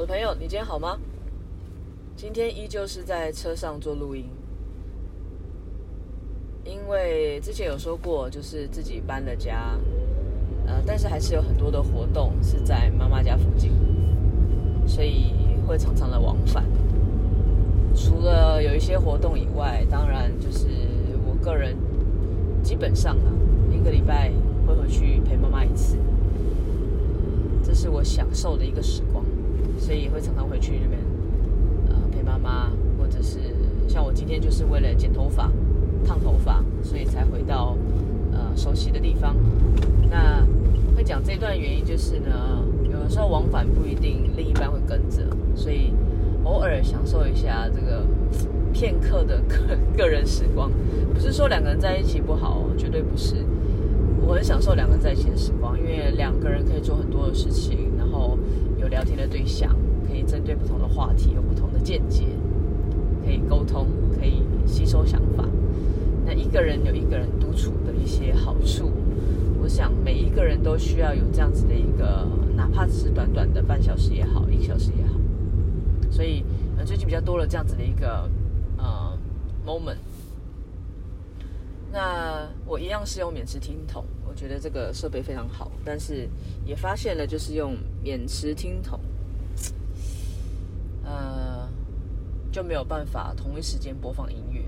我的朋友，你今天好吗？今天依旧是在车上做录音，因为之前有说过，就是自己搬了家，呃，但是还是有很多的活动是在妈妈家附近，所以会常常的往返。除了有一些活动以外，当然就是我个人基本上啊，一个礼拜会回去陪妈妈一次，这是我享受的一个时光。所以会常常回去那边，呃，陪妈妈，或者是像我今天就是为了剪头发、烫头发，所以才回到呃熟悉的地方。那会讲这段原因就是呢，有的时候往返不一定另一半会跟着，所以偶尔享受一下这个片刻的个个人时光。不是说两个人在一起不好，绝对不是。我很享受两个人在一起的时光，因为两个人可以做很多的事情，然后。聊天的对象，可以针对不同的话题有不同的见解，可以沟通，可以吸收想法。那一个人有一个人独处的一些好处，我想每一个人都需要有这样子的一个，哪怕只是短短的半小时也好，一个小时也好。所以，最近比较多了这样子的一个呃 moment。那我一样是用免持听筒，我觉得这个设备非常好，但是也发现了，就是用免持听筒，呃，就没有办法同一时间播放音乐，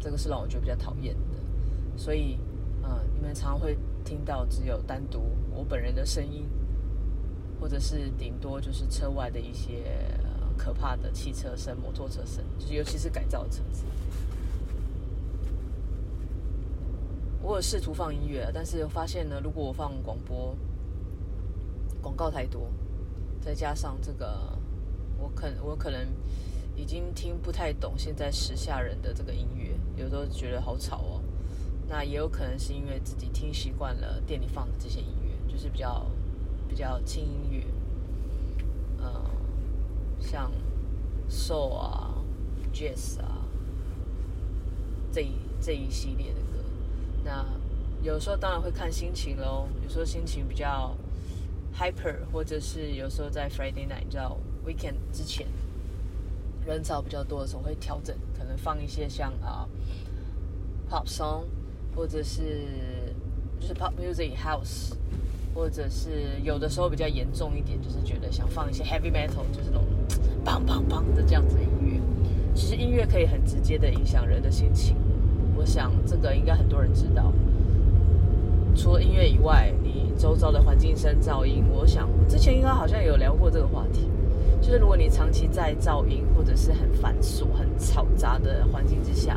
这个是让我觉得比较讨厌的。所以，呃，你们常常会听到只有单独我本人的声音，或者是顶多就是车外的一些，可怕的汽车声、摩托车声，就是尤其是改造车子。我有试图放音乐，但是发现呢，如果我放广播，广告太多，再加上这个，我可我可能已经听不太懂现在时下人的这个音乐，有时候觉得好吵哦。那也有可能是因为自己听习惯了店里放的这些音乐，就是比较比较轻音乐，呃，像 soul 啊、jazz 啊这一这一系列的。那有时候当然会看心情喽，有时候心情比较 hyper，或者是有时候在 Friday night，你知道 weekend 之前人潮比较多的时候会调整，可能放一些像啊 pop song，或者是就是 pop music house，或者是有的时候比较严重一点，就是觉得想放一些 heavy metal，就是那种砰砰砰的这样子的音乐。其实音乐可以很直接的影响人的心情。我想这个应该很多人知道。除了音乐以外，你周遭的环境声、噪音，我想之前应该好像有聊过这个话题。就是如果你长期在噪音或者是很繁琐、很嘈杂的环境之下，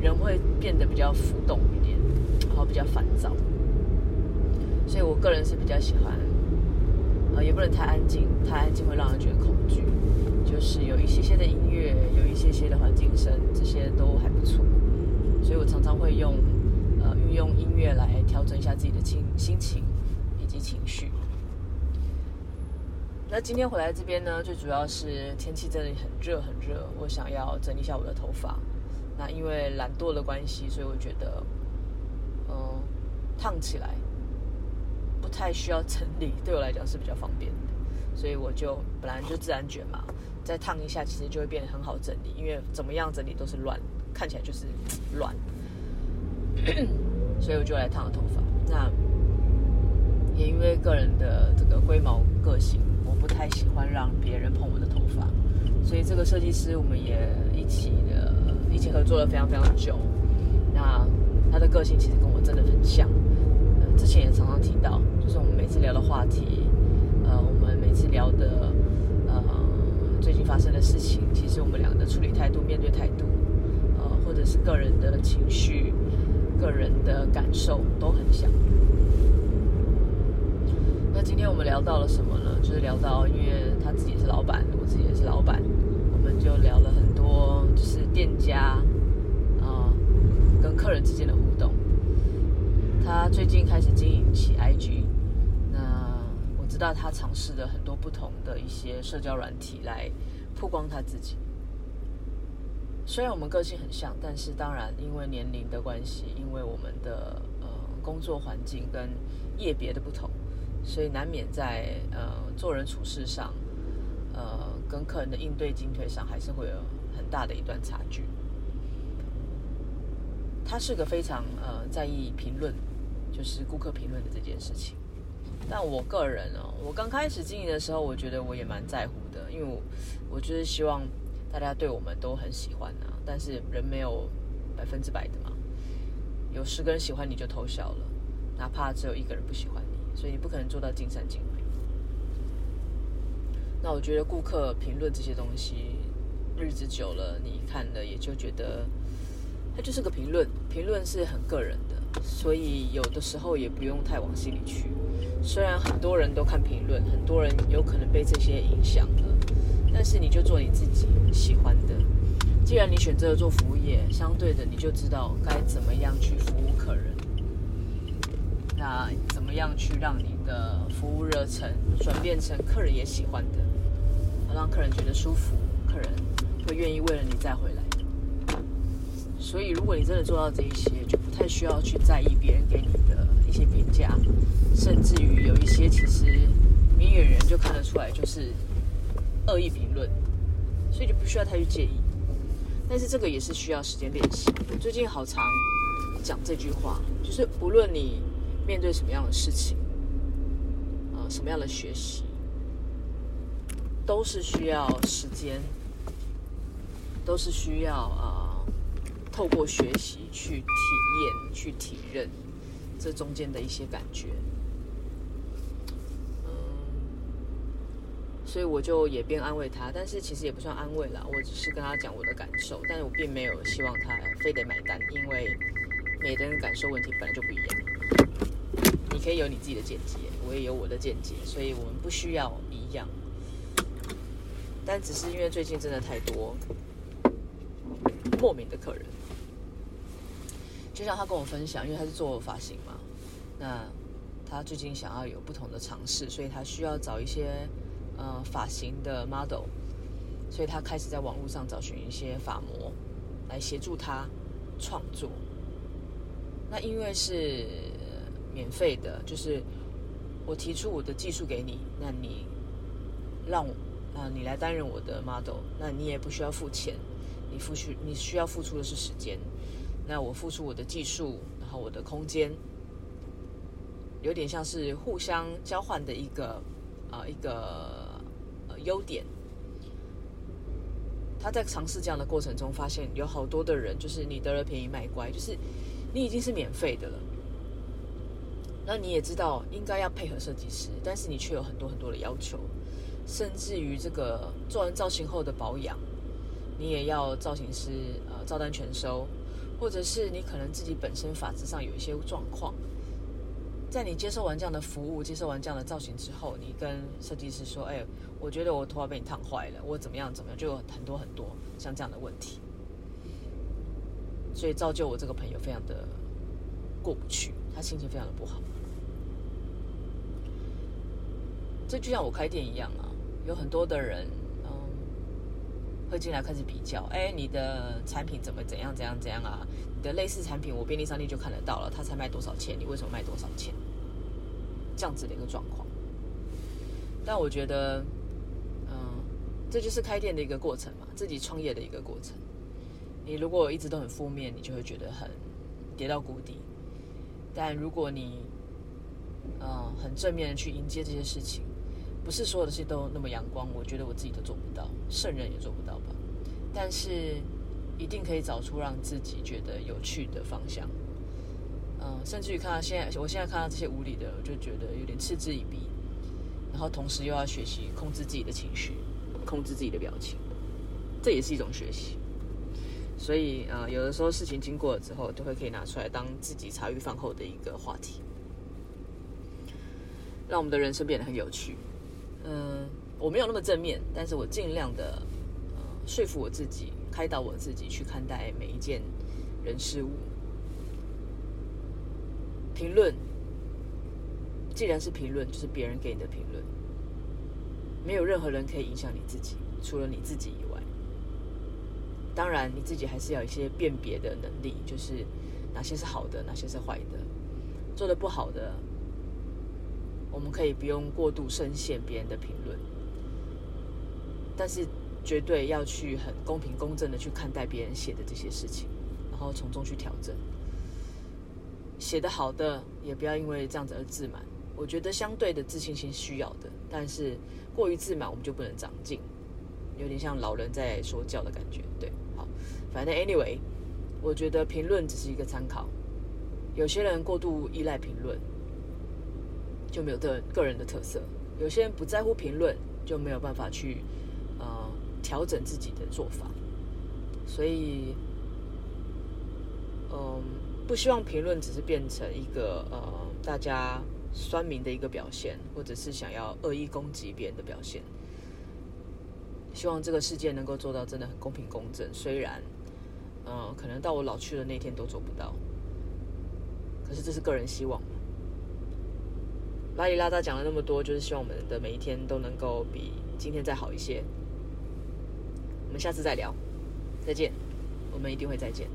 人会变得比较浮动一点，然后比较烦躁。所以我个人是比较喜欢，呃，也不能太安静，太安静会让人觉得恐惧。就是有一些些的音乐，有一些些的环境声，这些都还不错。所以我常常会用，呃，运用音乐来调整一下自己的心心情以及情绪。那今天回来这边呢，最主要是天气真的很热很热，我想要整理一下我的头发。那因为懒惰的关系，所以我觉得，嗯、烫起来不太需要整理，对我来讲是比较方便的。所以我就本来就自然卷嘛，再烫一下，其实就会变得很好整理，因为怎么样整理都是乱的。看起来就是 乱，所以我就来烫了头发。那也因为个人的这个龟毛个性，我不太喜欢让别人碰我的头发，所以这个设计师我们也一起的一起合作了非常非常久。那他的个性其实跟我真的很像，之前也常常提到，就是我们每次聊的话题，呃，我们每次聊的呃最近发生的事情，其实我们两个的处理态度、面对态度。或者是个人的情绪、个人的感受都很像。那今天我们聊到了什么呢？就是聊到，因为他自己是老板，我自己也是老板，我们就聊了很多，就是店家啊、跟客人之间的互动。他最近开始经营起 IG，那我知道他尝试了很多不同的一些社交软体来曝光他自己。虽然我们个性很像，但是当然因为年龄的关系，因为我们的呃工作环境跟业别的不同，所以难免在呃做人处事上，呃，跟客人的应对进退上还是会有很大的一段差距。他是个非常呃在意评论，就是顾客评论的这件事情。但我个人哦，我刚开始经营的时候，我觉得我也蛮在乎的，因为我我就是希望大家对我们都很喜欢啊。但是人没有百分之百的嘛，有十个人喜欢你就偷笑了，哪怕只有一个人不喜欢你，所以你不可能做到尽善尽美。那我觉得顾客评论这些东西，日子久了，你看了也就觉得。它就是个评论，评论是很个人的，所以有的时候也不用太往心里去。虽然很多人都看评论，很多人有可能被这些影响了，但是你就做你自己喜欢的。既然你选择了做服务业，相对的你就知道该怎么样去服务客人。那怎么样去让你的服务热忱转变成客人也喜欢的，让客人觉得舒服，客人会愿意为了你再回来。所以，如果你真的做到这一些，就不太需要去在意别人给你的一些评价，甚至于有一些其实明眼人就看得出来就是恶意评论，所以就不需要太去介意。但是这个也是需要时间练习。最近好常讲这句话，就是无论你面对什么样的事情，啊、呃，什么样的学习，都是需要时间，都是需要啊。呃透过学习去体验、去体认这中间的一些感觉，嗯，所以我就也边安慰他，但是其实也不算安慰啦，我只是跟他讲我的感受，但是我并没有希望他非得买单，因为每个人感受问题本来就不一样，你可以有你自己的见解，我也有我的见解，所以我们不需要一样，但只是因为最近真的太多莫名的客人。就像他跟我分享，因为他是做发型嘛，那他最近想要有不同的尝试，所以他需要找一些呃发型的 model，所以他开始在网络上找寻一些发模来协助他创作。那因为是免费的，就是我提出我的技术给你，那你让啊、呃、你来担任我的 model，那你也不需要付钱，你付出你需要付出的是时间。那我付出我的技术，然后我的空间，有点像是互相交换的一个、呃、一个呃优点。他在尝试这样的过程中，发现有好多的人就是你得了便宜卖乖，就是你已经是免费的了，那你也知道应该要配合设计师，但是你却有很多很多的要求，甚至于这个做完造型后的保养，你也要造型师呃照单全收。或者是你可能自己本身发质上有一些状况，在你接受完这样的服务、接受完这样的造型之后，你跟设计师说：“哎，我觉得我头发被你烫坏了，我怎么样怎么样？”就有很多很多像这样的问题，所以造就我这个朋友非常的过不去，他心情非常的不好。这就像我开店一样啊，有很多的人。会进来开始比较，哎，你的产品怎么怎样怎样怎样啊？你的类似产品，我便利商店就看得到了，他才卖多少钱？你为什么卖多少钱？这样子的一个状况。但我觉得，嗯，这就是开店的一个过程嘛，自己创业的一个过程。你如果一直都很负面，你就会觉得很跌到谷底。但如果你，嗯，很正面的去迎接这些事情。不是所有的事都那么阳光，我觉得我自己都做不到，圣人也做不到吧。但是一定可以找出让自己觉得有趣的方向。嗯，甚至于看到现在，我现在看到这些无理的，我就觉得有点嗤之以鼻。然后同时又要学习控制自己的情绪，控制自己的表情，这也是一种学习。所以啊、呃，有的时候事情经过了之后，就会可以拿出来当自己茶余饭后的一个话题，让我们的人生变得很有趣。嗯，我没有那么正面，但是我尽量的，呃，说服我自己，开导我自己去看待每一件人事物。评论，既然是评论，就是别人给你的评论，没有任何人可以影响你自己，除了你自己以外。当然，你自己还是要一些辨别的能力，就是哪些是好的，哪些是坏的，做的不好的。我们可以不用过度深陷别人的评论，但是绝对要去很公平公正的去看待别人写的这些事情，然后从中去调整。写得好的也不要因为这样子而自满。我觉得相对的自信心需要的，但是过于自满我们就不能长进，有点像老人在说教的感觉。对，好，反正 anyway，我觉得评论只是一个参考。有些人过度依赖评论，就没有个个人的特色；有些人不在乎评论，就没有办法去呃调整自己的做法。所以，嗯，不希望评论只是变成一个呃大家酸民的一个表现，或者是想要恶意攻击别人的表现。希望这个世界能够做到真的很公平公正，虽然，嗯，可能到我老去的那天都做不到。可是这是个人希望。拉里拉扎讲了那么多，就是希望我们的每一天都能够比今天再好一些。我们下次再聊，再见。我们一定会再见。